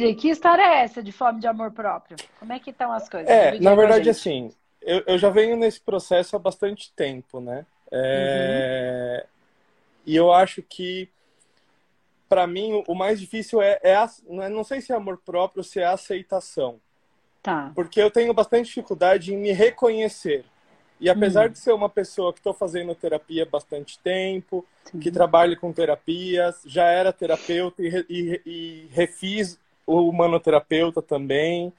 Entendi. Que história é essa de fome de amor próprio? Como é que estão as coisas? É, na verdade, assim, eu, eu, já venho nesse processo há bastante tempo, né? É... Uhum. E eu acho que, para mim, o mais difícil é, é, não é, não sei se é amor próprio ou se é aceitação. Tá. Porque eu tenho bastante dificuldade em me reconhecer. E apesar uhum. de ser uma pessoa que estou fazendo terapia há bastante tempo, Sim. que trabalha com terapias, já era terapeuta e, e, e refiz o humanoterapeuta também.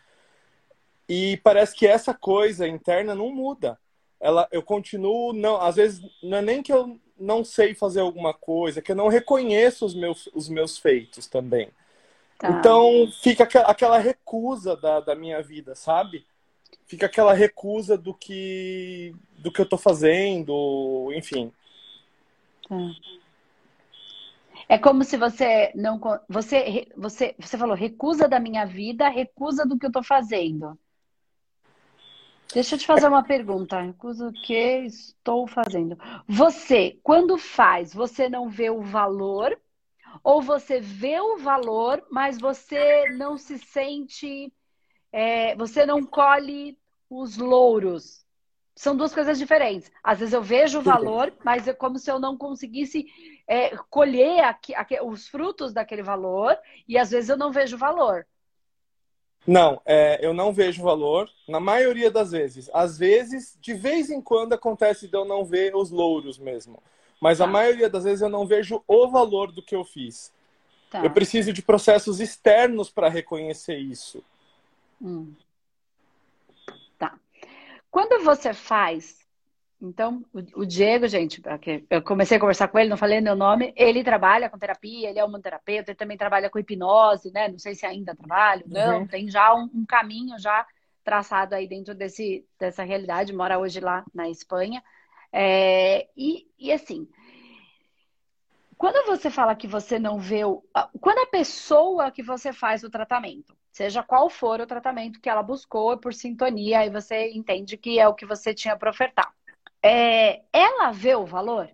E parece que essa coisa interna não muda. Ela, eu continuo, não, às vezes não é nem que eu não sei fazer alguma coisa, é que eu não reconheço os meus, os meus feitos também. Tá. Então fica aquela recusa da, da minha vida, sabe? fica aquela recusa do que do que eu tô fazendo, enfim. É como se você não você você você falou recusa da minha vida, recusa do que eu tô fazendo. Deixa eu te fazer uma pergunta. Recusa o que estou fazendo. Você, quando faz, você não vê o valor ou você vê o valor, mas você não se sente, é, você não colhe os louros. São duas coisas diferentes. Às vezes eu vejo o valor, mas é como se eu não conseguisse é, colher aqui, aqui, os frutos daquele valor, e às vezes eu não vejo valor. Não, é, eu não vejo valor, na maioria das vezes. Às vezes, de vez em quando, acontece de eu não ver os louros mesmo. Mas tá. a maioria das vezes eu não vejo o valor do que eu fiz. Tá. Eu preciso de processos externos para reconhecer isso. Hum. Quando você faz, então, o, Diego, gente, eu comecei a conversar com ele, não falei meu nome, ele trabalha com terapia, ele é um terapeuta, ele também trabalha com hipnose, né? Não sei se ainda trabalha, não, uhum. tem já um, um, caminho já traçado aí dentro desse, dessa realidade, mora hoje lá na Espanha. É, e, e assim, quando você fala que você não vê o. Quando a pessoa que você faz o tratamento, seja qual for o tratamento que ela buscou por sintonia, aí você entende que é o que você tinha para ofertar. É, ela vê o valor?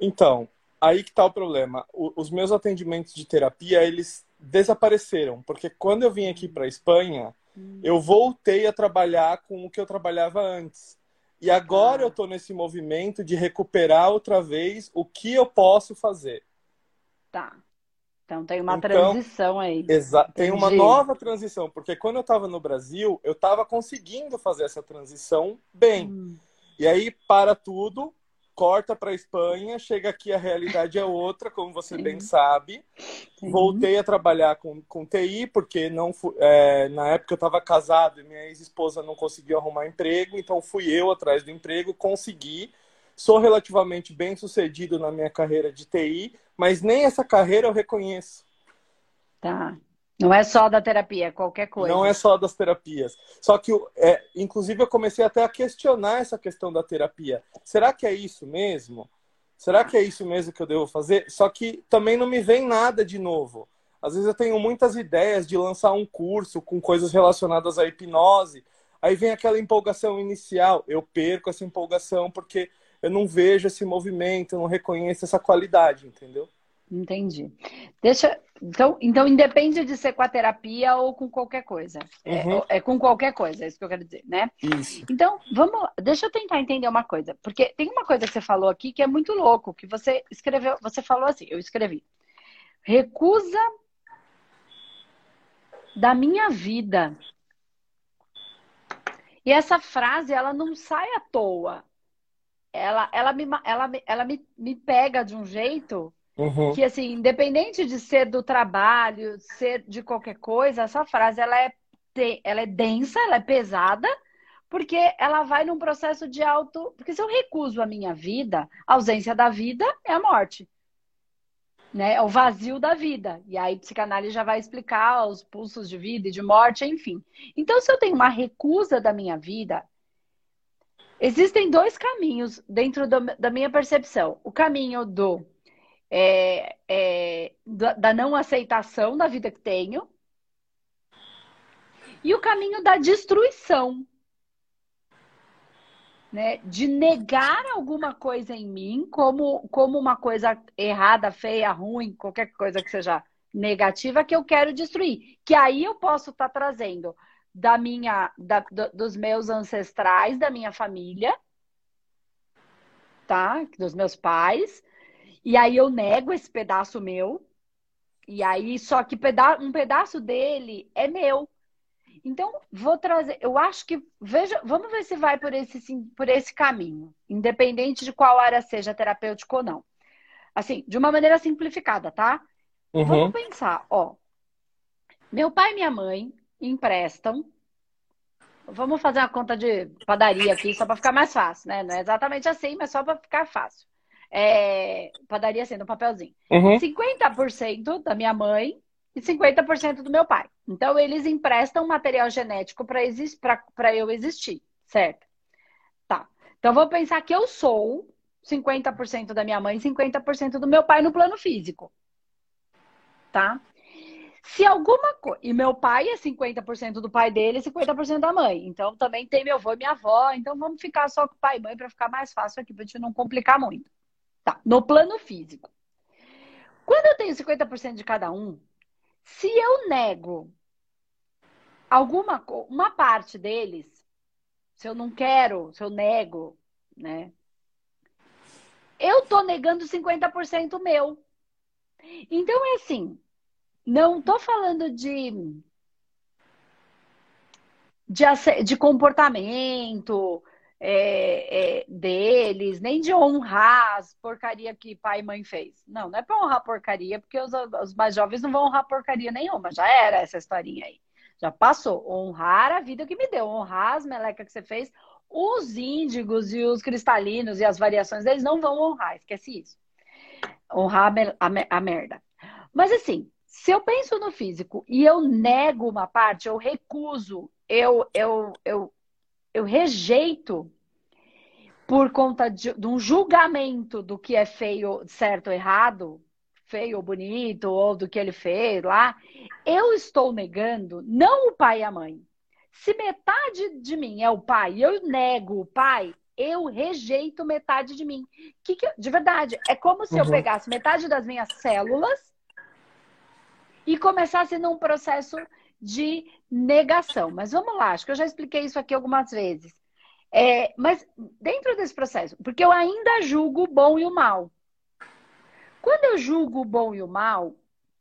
Então, aí que está o problema. O, os meus atendimentos de terapia, eles desapareceram, porque quando eu vim aqui para a Espanha, hum. eu voltei a trabalhar com o que eu trabalhava antes. E agora ah. eu estou nesse movimento de recuperar outra vez o que eu posso fazer. Tá. Então tem uma então, transição aí. Exato. Tem uma nova transição, porque quando eu estava no Brasil, eu estava conseguindo fazer essa transição bem. Hum. E aí para tudo, corta para a Espanha, chega aqui a realidade é outra, como você Sim. bem sabe. Sim. Voltei a trabalhar com, com TI, porque não é, na época eu estava casado e minha ex-esposa não conseguiu arrumar emprego, então fui eu atrás do emprego, consegui. Sou relativamente bem sucedido na minha carreira de TI, mas nem essa carreira eu reconheço. Tá. Não é só da terapia, é qualquer coisa. Não é só das terapias. Só que, é, inclusive, eu comecei até a questionar essa questão da terapia. Será que é isso mesmo? Será que é isso mesmo que eu devo fazer? Só que também não me vem nada de novo. Às vezes eu tenho muitas ideias de lançar um curso com coisas relacionadas à hipnose. Aí vem aquela empolgação inicial. Eu perco essa empolgação porque eu não vejo esse movimento, eu não reconheço essa qualidade, entendeu? Entendi. Deixa. Então, então, independe de ser com a terapia ou com qualquer coisa. É, uhum. É, é, com qualquer coisa, é isso que eu quero dizer, né? Isso. Então, vamos. Deixa eu tentar entender uma coisa. Porque tem uma coisa que você falou aqui que é muito louco, que você escreveu, você falou assim, eu escrevi. Recusa da minha vida. E essa frase, ela não sai à toa. Ela, ela, me, ela, ela me, me pega de um jeito Uhum. Que, assim, independente de ser do trabalho, ser de qualquer coisa, essa frase ela é, ela é densa, ela é pesada, porque ela vai num processo de auto. Porque se eu recuso a minha vida, a ausência da vida é a morte. Né? É o vazio da vida. E aí, psicanálise já vai explicar os pulsos de vida e de morte, enfim. Então, se eu tenho uma recusa da minha vida, existem dois caminhos dentro do, da minha percepção: o caminho do é, é, da não aceitação da vida que tenho e o caminho da destruição. Né? De negar alguma coisa em mim como, como uma coisa errada, feia, ruim, qualquer coisa que seja negativa que eu quero destruir. Que aí eu posso estar tá trazendo da minha, da, dos meus ancestrais, da minha família, tá? Dos meus pais. E aí eu nego esse pedaço meu. E aí, só que peda um pedaço dele é meu. Então, vou trazer. Eu acho que. Veja, vamos ver se vai por esse, sim, por esse caminho, independente de qual área seja terapêutico ou não. Assim, de uma maneira simplificada, tá? Uhum. Vamos pensar, ó. Meu pai e minha mãe emprestam. Vamos fazer uma conta de padaria aqui, só para ficar mais fácil, né? Não é exatamente assim, mas só para ficar fácil. É, padaria sendo um papelzinho. Uhum. 50% da minha mãe e 50% do meu pai. Então, eles emprestam material genético para eu existir, certo? Tá. Então, vou pensar que eu sou 50% da minha mãe e 50% do meu pai no plano físico. Tá? Se alguma coisa. E meu pai é 50% do pai dele e 50% da mãe. Então também tem meu avô e minha avó. Então vamos ficar só com pai e mãe para ficar mais fácil aqui, para gente não complicar muito. Tá. No plano físico. Quando eu tenho 50% de cada um, se eu nego alguma uma parte deles, se eu não quero, se eu nego, né? Eu tô negando 50% meu. Então é assim, não tô falando de de, de comportamento, é, é, deles, nem de honrar as porcaria que pai e mãe fez. Não, não é para honrar porcaria, porque os, os, mais jovens não vão honrar porcaria nenhuma. Já era essa historinha aí. Já passou. Honrar a vida que me deu, honrar as melecas que você fez. Os índigos e os cristalinos e as variações deles não vão honrar, esquece isso. Honrar a, a, a merda. Mas assim, se eu penso no físico e eu nego uma parte, eu recuso, eu, eu, eu eu rejeito por conta de, de, um julgamento do que é feio, certo ou errado, feio ou bonito, ou do que ele fez lá, eu estou negando não o pai e a mãe. Se metade de mim é o pai, eu nego o pai, eu rejeito metade de mim. Que que, de verdade, é como se uhum. eu pegasse metade das minhas células e começasse num processo de negação. Mas vamos lá, acho que eu já expliquei isso aqui algumas vezes. É, mas dentro desse processo, porque eu ainda julgo o bom e o mal. Quando eu julgo o bom e o mal,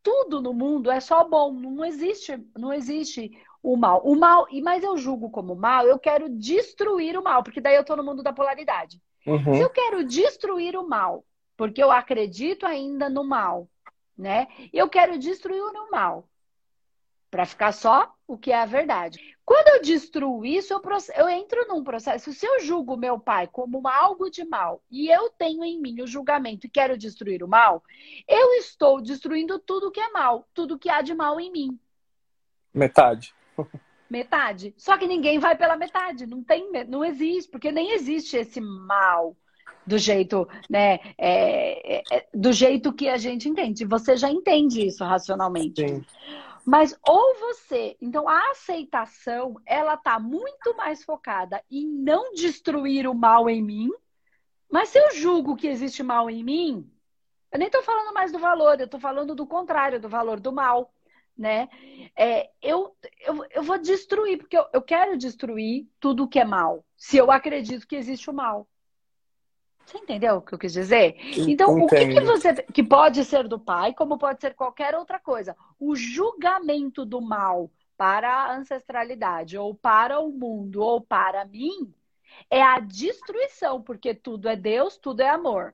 tudo no mundo é só bom, não existe, não existe o mal. O mal, e mas eu julgo como mal, eu quero destruir o mal, porque daí eu estou no mundo da polaridade. Uhum. Se eu quero destruir o mal, porque eu acredito ainda no mal, né? Eu quero destruir o mal para ficar só o que é a verdade. Quando eu destruo isso, eu, eu, entro num processo. Se eu julgo meu pai como algo de mal e eu tenho em mim o julgamento e quero destruir o mal, eu estou destruindo tudo que é mal, tudo que há de mal em mim. Metade. Metade. Só que ninguém vai pela metade. Não tem, não existe, porque nem existe esse mal do jeito, né, é, é, é do jeito que a gente entende. Você já entende isso racionalmente. Sim. Mas ou você, então a aceitação, ela tá muito mais focada em não destruir o mal em mim. Mas se eu julgo que existe mal em mim, eu nem tô falando mais do valor, eu tô falando do contrário, do valor do mal, né? É, eu, eu, eu vou destruir, porque eu, eu quero destruir tudo que é mal, se eu acredito que existe o mal. Você entendeu o que eu quis dizer? Então, Entendo. o que, que, você que pode ser do pai, como pode ser qualquer outra coisa? O julgamento do mal para a ancestralidade, ou para o mundo, ou para mim, é a destruição, porque tudo é Deus, tudo é amor.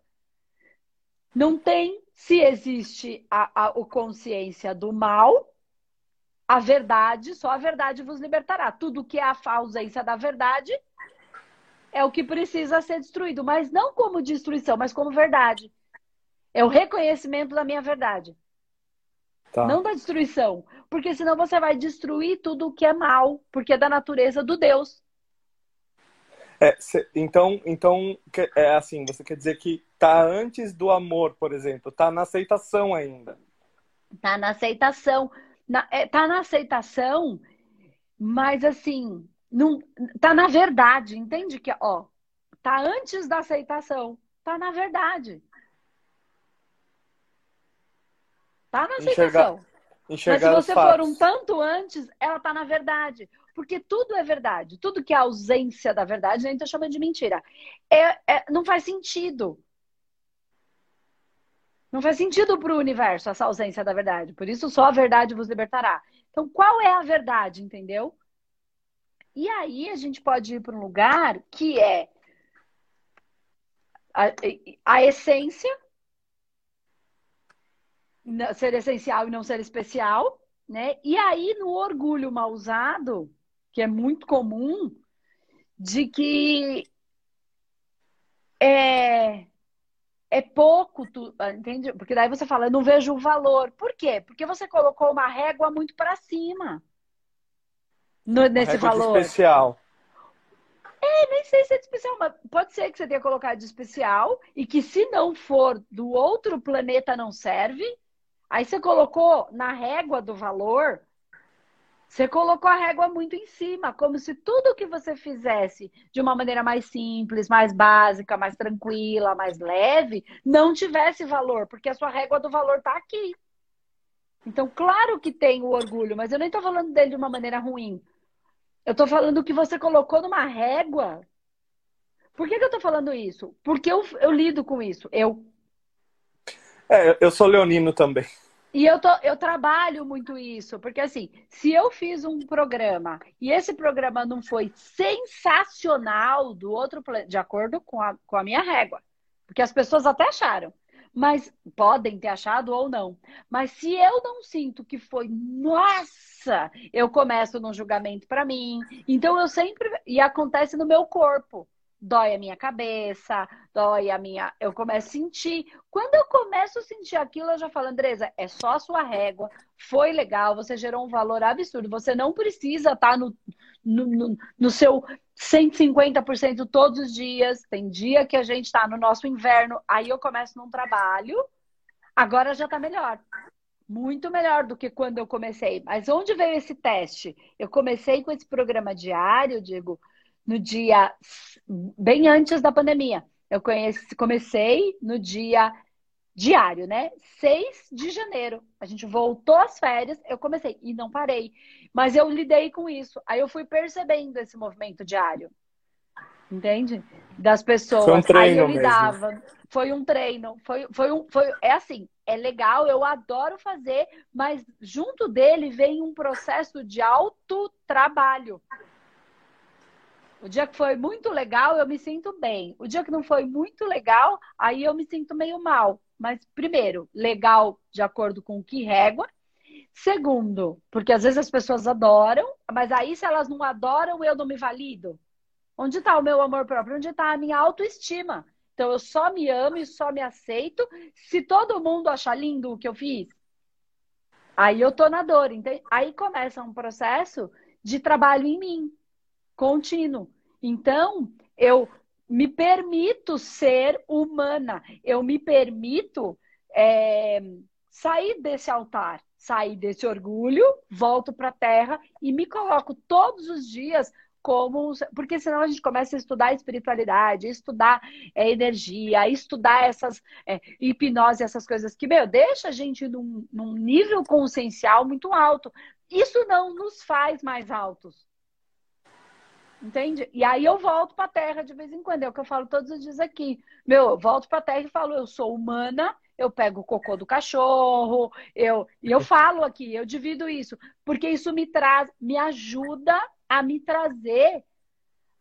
Não tem, se existe a, a, a consciência do mal, a verdade, só a verdade vos libertará. Tudo que é a ausência da verdade é o que precisa ser destruído, mas não como destruição, mas como verdade. É o reconhecimento da minha verdade. Tá. Não da destruição. Porque senão você vai destruir tudo o que é mal, porque é da natureza do Deus. É, cê, então, então é assim, você quer dizer que tá antes do amor, por exemplo, tá na aceitação ainda. Tá na aceitação. Na, é, tá na aceitação, mas assim, não, tá na verdade, entende que, ó, tá antes da aceitação, tá na verdade. Tá na aceitação. Enxergar, Mas se você for um tanto antes, ela tá na verdade. Porque tudo é verdade. Tudo que é ausência da verdade, a gente tá chamando de mentira. É, é, não faz sentido. Não faz sentido para o universo essa ausência da verdade. Por isso, só a verdade vos libertará. Então, qual é a verdade, entendeu? E aí a gente pode ir para um lugar que é a, a essência, ser essencial e não ser especial, né? E aí no orgulho mal usado, que é muito comum, de que é, é pouco, tu, ah, entende? Porque daí você fala, eu não vejo o valor. Por quê? Porque você colocou uma régua muito para cima no, nesse valor. especial. É, nem sei se é de especial, mas pode ser que você tenha colocado de especial e que se não for do outro planeta não serve. Aí você colocou na régua do valor você colocou a régua muito em cima, como se tudo que você fizesse de uma maneira mais simples, mais básica, mais tranquila, mais leve, não tivesse valor, porque a sua régua do valor está aqui. Então, claro que tem o orgulho, mas eu nem estou falando dele de uma maneira ruim. Eu estou falando que você colocou numa régua. Por que, que eu estou falando isso? Porque eu, eu lido com isso. Eu. É, eu sou leonino também. E eu, tô, eu trabalho muito isso, porque assim, se eu fiz um programa e esse programa não foi sensacional do outro de acordo com a, com a minha régua, porque as pessoas até acharam, mas podem ter achado ou não. Mas se eu não sinto que foi, nossa, eu começo num julgamento para mim. Então eu sempre. E acontece no meu corpo dói a minha cabeça, dói a minha. Eu começo a sentir. Quando eu começo a sentir aquilo, eu já falo, Andresa, é só a sua régua, foi legal, você gerou um valor absurdo. Você não precisa estar tá no, no, no, no seu 150% todos os dias. Tem dia que a gente está no nosso inverno, aí eu começo num trabalho, agora já está melhor. Muito melhor do que quando eu comecei. Mas onde veio esse teste? Eu comecei com esse programa diário, digo no dia bem antes da pandemia. Eu conheci, comecei no dia diário, né? 6 de janeiro. A gente voltou às férias, eu comecei e não parei. Mas eu lidei com isso. Aí eu fui percebendo esse movimento diário. Entende? Das pessoas. Foi um treino Aí eu lidava. Mesmo. Foi um treino. Foi, foi um. Foi, é assim, é legal, eu adoro fazer, mas junto dele vem um processo de alto trabalho. O dia que foi muito legal, eu me sinto bem. O dia que não foi muito legal, aí eu me sinto meio mal. Mas, primeiro, legal de acordo com que régua. Segundo, porque às vezes as pessoas adoram, mas aí se elas não adoram, eu não me valido. Onde está o meu amor próprio? Onde está a minha autoestima? Então eu só me amo e só me aceito se todo mundo achar lindo o que eu fiz. Aí eu tô na dor. Entende? Aí começa um processo de trabalho em mim, contínuo. Então, eu me permito ser humana, eu me permito é, sair desse altar, sair desse orgulho, volto para a terra e me coloco todos os dias como. Porque senão a gente começa a estudar espiritualidade, estudar é, energia, estudar essas é, hipnose, essas coisas que, meu, deixa a gente num, num nível consciencial muito alto. Isso não nos faz mais altos. Entende? E aí eu volto para a Terra de vez em quando. É o que eu falo todos os dias aqui. Meu, eu volto para a Terra e falo, eu sou humana, eu pego o cocô do cachorro, eu e eu falo aqui, eu divido isso, porque isso me traz, me ajuda a me trazer,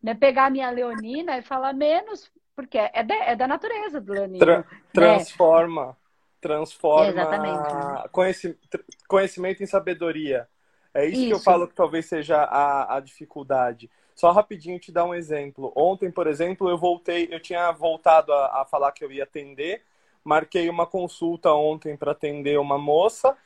né, pegar a minha leonina e falar menos, porque é, de, é da natureza do leonino. Tra né? transforma, transforma Exatamente. Conhecimento, conhecimento em sabedoria. É isso, isso, que eu falo que talvez seja a, a dificuldade. Só rapidinho te dar um exemplo. Ontem, por exemplo, eu voltei, eu tinha voltado a, a falar que eu ia atender, marquei uma consulta ontem para atender uma moça.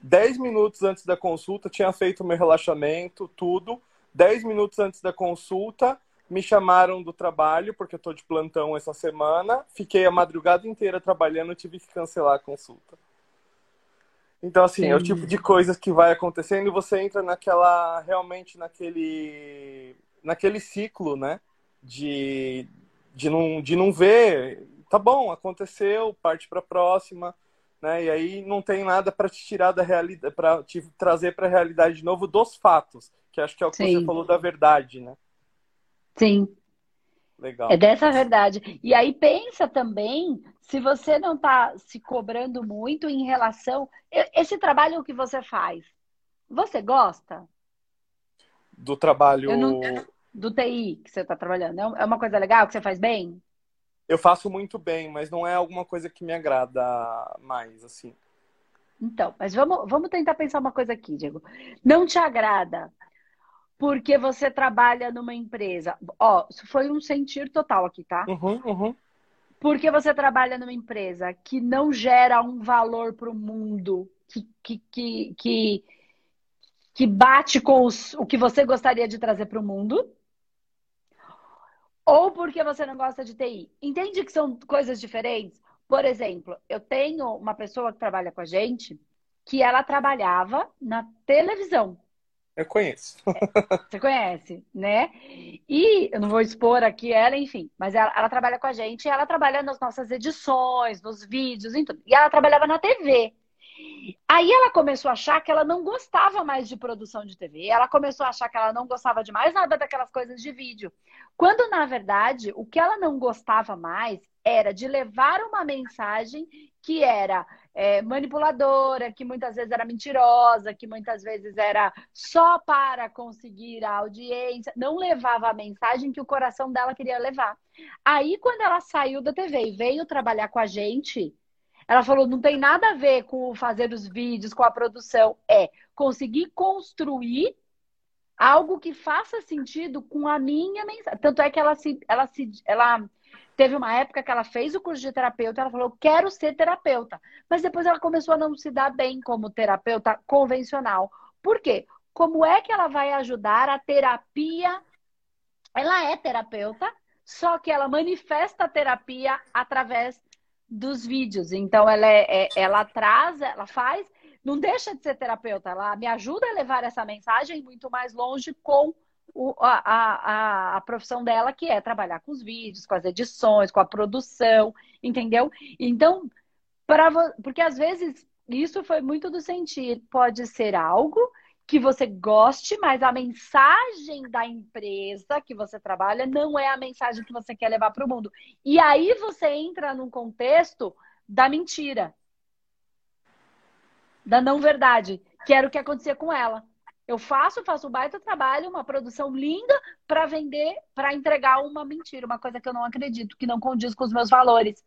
Dez minutos antes da consulta, tinha feito meu relaxamento, tudo. Dez minutos antes da consulta, me chamaram do trabalho, porque eu estou de plantão essa semana. Fiquei a madrugada inteira trabalhando, tive que cancelar a consulta. Então, assim, Sim. é o tipo de coisas que vai acontecendo e você entra naquela, realmente naquele naquele ciclo, né? De, de, não, de não ver, tá bom, aconteceu, parte para a próxima, né? E aí não tem nada para te tirar da realidade, para te trazer para a realidade de novo dos fatos, que acho que é o que Sim. você falou da verdade, né? Sim. Legal. É dessa verdade. E aí pensa também se você não está se cobrando muito em relação esse trabalho que você faz. Você gosta? Do trabalho não... do TI que você está trabalhando. É uma coisa legal que você faz bem? Eu faço muito bem, mas não é alguma coisa que me agrada mais, assim. Então, mas vamos, vamos tentar pensar uma coisa aqui, Diego. Não te agrada porque você trabalha numa empresa. Ó, isso foi um sentir total aqui, tá? Uhum, uhum. Porque você trabalha numa empresa que não gera um valor para o mundo, que, que, que, que, que bate com os, o que você gostaria de trazer para o mundo ou porque você não gosta de TI. Entende que são coisas diferentes? Por exemplo, eu tenho uma pessoa que trabalha com a gente que ela trabalhava na televisão. Eu conheço. Você conhece, né? E eu não vou expor aqui ela, enfim, mas ela, ela trabalha com a gente e ela trabalha nas nossas edições, nos vídeos, em tudo. E ela trabalhava na TV. Aí ela começou a achar que ela não gostava mais de produção de TV. Ela começou a achar que ela não gostava de mais nada daquelas coisas de vídeo. Quando, na verdade, o que ela não gostava mais era de levar uma mensagem que era é, manipuladora, que muitas vezes era mentirosa, que muitas vezes era só para conseguir a audiência, não levava a mensagem que o coração dela queria levar. Aí, quando ela saiu da TV e veio trabalhar com a gente, ela falou: não tem nada a ver com fazer os vídeos, com a produção, é conseguir construir algo que faça sentido com a minha mensagem. Tanto é que ela se, ela se, ela teve uma época que ela fez o curso de terapeuta, ela falou: quero ser terapeuta. Mas depois ela começou a não se dar bem como terapeuta convencional. Por quê? Como é que ela vai ajudar a terapia? Ela é terapeuta, só que ela manifesta a terapia através dos vídeos. Então, ela, é, é, ela traz, ela faz, não deixa de ser terapeuta, ela me ajuda a levar essa mensagem muito mais longe com o, a, a, a profissão dela, que é trabalhar com os vídeos, com as edições, com a produção, entendeu? Então, pra, porque às vezes isso foi muito do sentir, pode ser algo que você goste, mas a mensagem da empresa que você trabalha não é a mensagem que você quer levar para o mundo. E aí você entra num contexto da mentira, da não verdade, que era o que acontecia com ela. Eu faço, faço um baita trabalho, uma produção linda para vender, para entregar uma mentira, uma coisa que eu não acredito, que não condiz com os meus valores.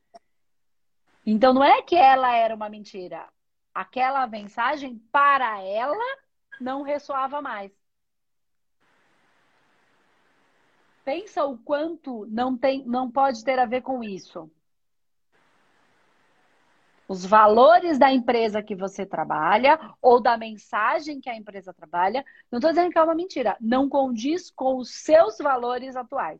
Então não é que ela era uma mentira. Aquela mensagem para ela não ressoava mais. Pensa o quanto não tem, não pode ter a ver com isso. Os valores da empresa que você trabalha ou da mensagem que a empresa trabalha, não estou dizendo que é uma mentira, não condiz com os seus valores atuais.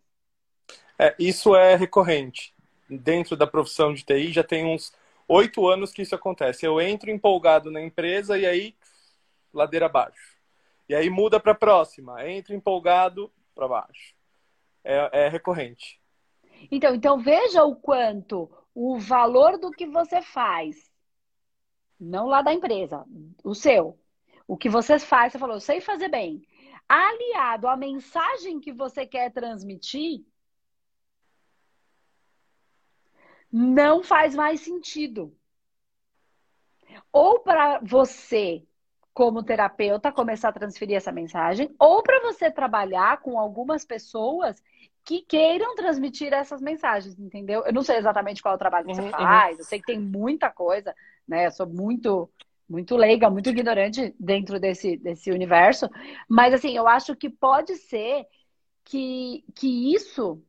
É, isso é recorrente. Dentro da profissão de TI já tem uns oito anos que isso acontece. Eu entro empolgado na empresa e aí ladeira abaixo. E aí muda para a próxima, entra empolgado para baixo. É, é recorrente. Então, então veja o quanto o valor do que você faz, não lá da empresa, o seu, o que você faz, você falou, eu sei fazer bem, aliado à mensagem que você quer transmitir, não faz mais sentido. Ou para você como terapeuta, começar a transferir essa mensagem, ou para você trabalhar com algumas pessoas que queiram transmitir essas mensagens, entendeu? Eu não sei exatamente qual é o trabalho que você uhum, faz, uhum. eu sei que tem muita coisa, né? Eu sou muito muito leiga, muito ignorante dentro desse, desse universo, mas assim, eu acho que pode ser que, que isso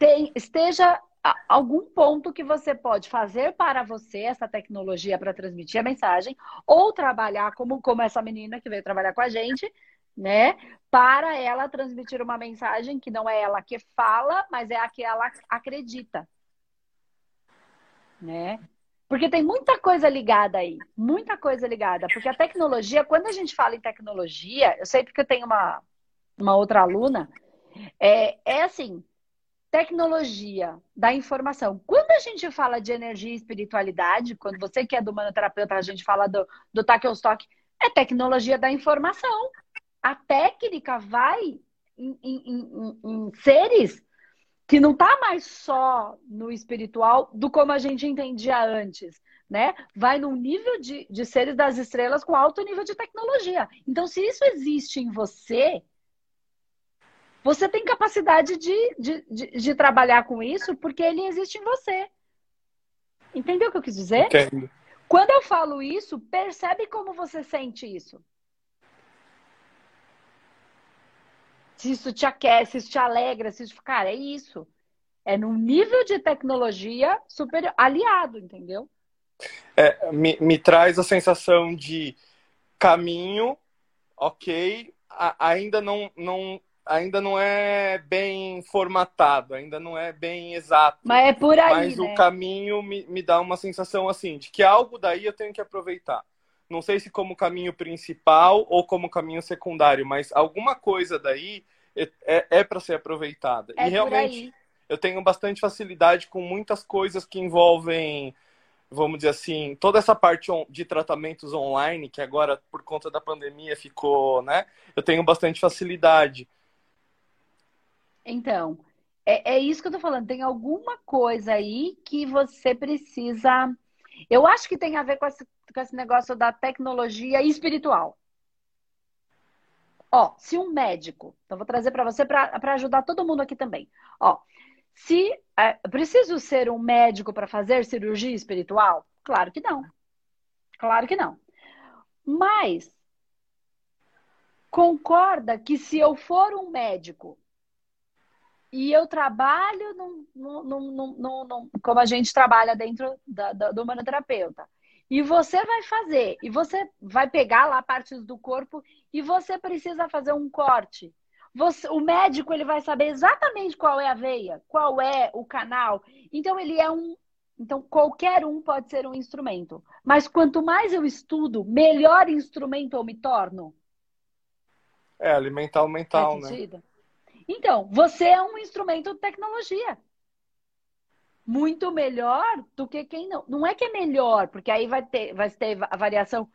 tem, esteja algum ponto que você pode fazer para você essa tecnologia para transmitir a mensagem, ou trabalhar como, como essa menina que veio trabalhar com a gente, né? Para ela transmitir uma mensagem que não é ela que fala, mas é a que ela acredita. Né? Porque tem muita coisa ligada aí, muita coisa ligada. Porque a tecnologia, quando a gente fala em tecnologia, eu sei porque eu tenho uma, uma outra aluna, é, é assim, tecnologia da informação. Quando a gente fala de energia e espiritualidade, quando você que é do manoterapeuta, a gente fala do, do Takelstock, é tecnologia da informação. A técnica vai em, em, em, em seres que não está mais só no espiritual do como a gente entendia antes, né? Vai num nível de, de seres das estrelas com alto nível de tecnologia. Então, se isso existe em você, você tem capacidade de, de, de, de, trabalhar com isso porque ele existe em você. Entendeu o que eu quis dizer? Entendo. Quando eu falo isso, percebe como você sente isso. Se isso te aquece, se isso te alegra, se isso. Cara, é isso. É num nível de tecnologia superior, aliado, entendeu? É, me, me traz a sensação de caminho, ok, a, ainda não, não ainda não é bem formatado, ainda não é bem exato. Mas é por aí. Mas né? o caminho me, me dá uma sensação assim, de que algo daí eu tenho que aproveitar. Não sei se como caminho principal ou como caminho secundário, mas alguma coisa daí é, é, é para ser aproveitada. É e realmente eu tenho bastante facilidade com muitas coisas que envolvem vamos dizer assim, toda essa parte de tratamentos online, que agora, por conta da pandemia, ficou, né? Eu tenho bastante facilidade. Então, é, é isso que eu tô falando. Tem alguma coisa aí que você precisa. Eu acho que tem a ver com esse, com esse negócio da tecnologia espiritual. Ó, se um médico, então vou trazer para você para ajudar todo mundo aqui também. Ó, se é, preciso ser um médico para fazer cirurgia espiritual? Claro que não. Claro que não. Mas concorda que se eu for um médico e eu trabalho num, num, num, como a gente trabalha dentro da, da, do manoterapeuta. E você vai fazer, e você vai pegar lá partes do corpo e você precisa fazer um corte. Você, o médico ele vai saber exatamente qual é a veia, qual é o canal. Então ele é um, então qualquer um pode ser um instrumento. Mas quanto mais eu estudo, melhor instrumento eu me torno. É alimentar o mental, né? Então, você é um instrumento de tecnologia. Muito melhor do que quem não. Não é que é melhor, porque aí vai ter, vai ter a variação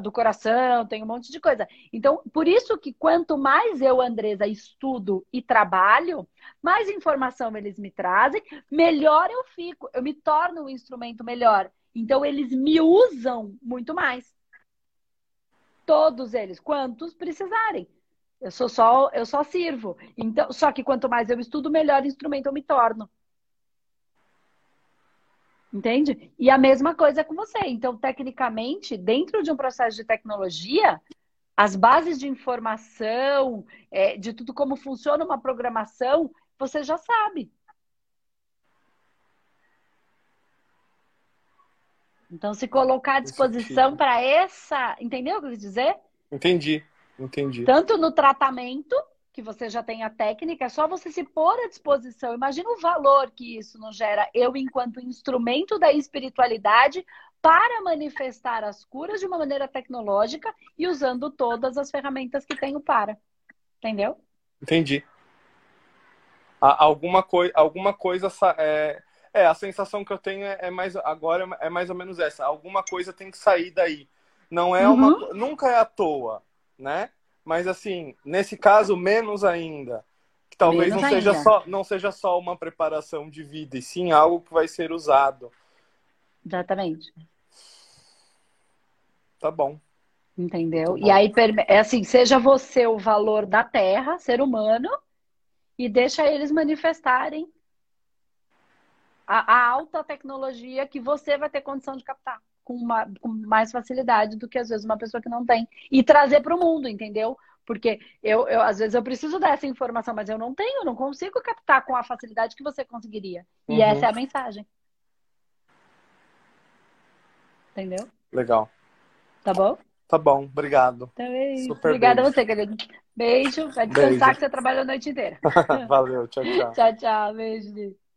do coração, tem um monte de coisa. Então, por isso que quanto mais eu, Andresa, estudo e trabalho, mais informação eles me trazem, melhor eu fico, eu me torno um instrumento melhor. Então, eles me usam muito mais. Todos eles, quantos precisarem. Eu sou só, eu só sirvo. Então, só que quanto mais eu estudo, melhor instrumento eu me torno. Entende? E a mesma coisa com você. Então, tecnicamente, dentro de um processo de tecnologia, as bases de informação, é, de tudo como funciona uma programação, você já sabe. Então, se colocar à disposição para essa. Entendeu o que eu quis dizer? Entendi. Entendi. Tanto no tratamento, que você já tem a técnica, é só você se pôr à disposição. Imagina o valor que isso nos gera, eu, enquanto instrumento da espiritualidade, para manifestar as curas de uma maneira tecnológica e usando todas as ferramentas que tenho para. Entendeu? Entendi. Alguma, coi alguma coisa. É, é, a sensação que eu tenho é, é, mais. Agora é mais ou menos essa. Alguma coisa tem que sair daí. Não é uma. Uhum. Nunca é à toa né? Mas assim, nesse caso, menos ainda. Que talvez não seja, só, não seja só uma preparação de vida, e sim algo que vai ser usado. Exatamente. Tá bom. Entendeu? Tá bom. E aí, é assim, seja você o valor da Terra, ser humano, e deixa eles manifestarem a, a alta tecnologia que você vai ter condição de captar com, uma, com mais facilidade do que às vezes uma pessoa que não tem. E trazer para o mundo, entendeu? Porque eu, eu, às vezes eu preciso dessa informação, mas eu não tenho, não consigo captar com a facilidade que você conseguiria. E uhum. essa é a mensagem. Entendeu? Legal. Tá bom? Tá bom, obrigado. Então é Super Obrigada beijo. a você, querido. Beijo. Vai descansar beijo. que você trabalha a noite inteira. Valeu, tchau, tchau. tchau, tchau. Beijo.